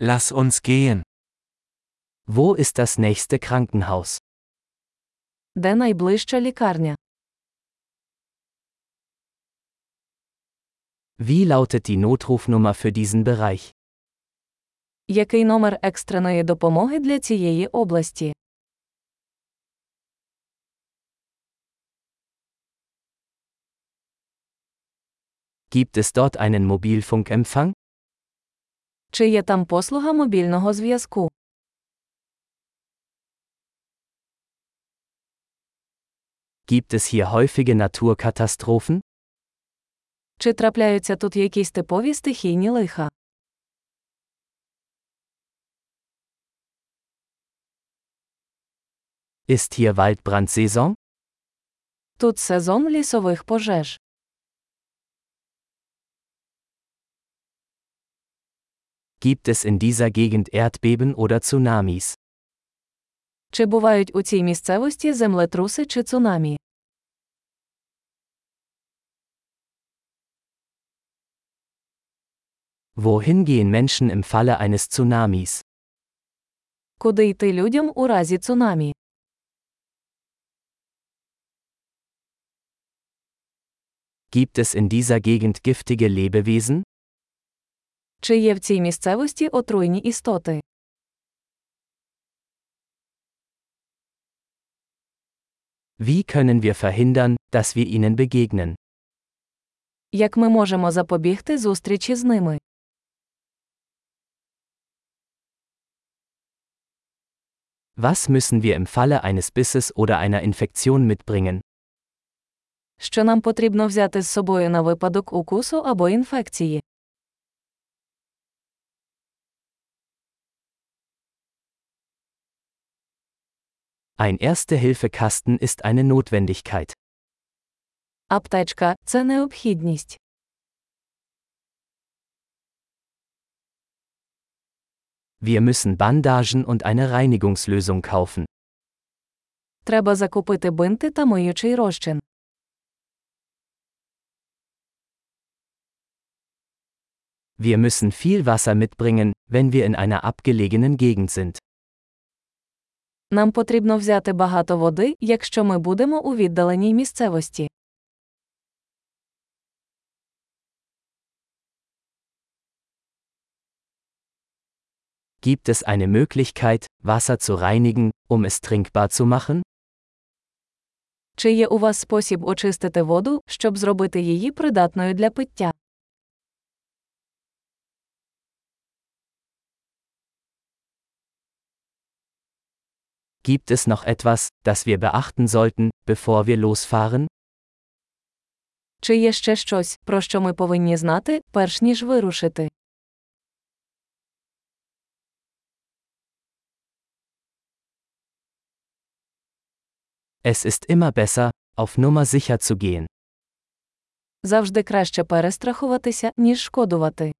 Lass uns gehen. Wo ist das nächste Krankenhaus? Де найближча лікарня? Wie lautet die Notrufnummer für diesen Bereich? Який номер екстреної допомоги для цієї області? Gibt es dort einen Mobilfunkempfang? Чи є там послуга мобільного зв'язку? Gibt es hier häufige Naturkatastrophen? Чи трапляються тут якісь типові стихійні лиха? Ist hier Waldbrandsaison? Тут сезон лісових пожеж. Gibt es in dieser Gegend Erdbeben oder Tsunamis? Чи бувають у цій місцевості землетруси чи цунамі? Wohin gehen Menschen im Falle eines Tsunamis? Куди йти людям у разі цунамі? Gibt es in dieser Gegend giftige Lebewesen? Чи є в цій місцевості отруйні істоти? Wie können wir verhindern, dass wir ihnen begegnen? Як ми можемо запобігти зустрічі з ними? Was müssen wir im Falle eines Bisses oder einer Infektion mitbringen? Що нам потрібно взяти з собою на випадок укусу або інфекції? Ein Erste-Hilfe-Kasten ist eine Notwendigkeit. Аптечка це необхідність. Wir müssen Bandagen und eine Reinigungslösung kaufen. Треба закупити бинти та миючий розчин. Wir müssen viel Wasser mitbringen, wenn wir in einer abgelegenen Gegend sind. Нам потрібно взяти багато води, якщо ми будемо у віддаленій місцевості. Gibt es eine Möglichkeit, Wasser zu reinigen, um es trinkbar zu machen? Чи є у вас спосіб очистити воду, щоб зробити її придатною для пиття? Gibt es noch etwas, das wir beachten sollten, bevor wir losfahren? Чи є ще щось, про що ми повинні знати, перш ніж вирушити? Es ist immer besser, auf Nummer sicher zu gehen. Завжди краще перестрахуватися, ніж шкодувати.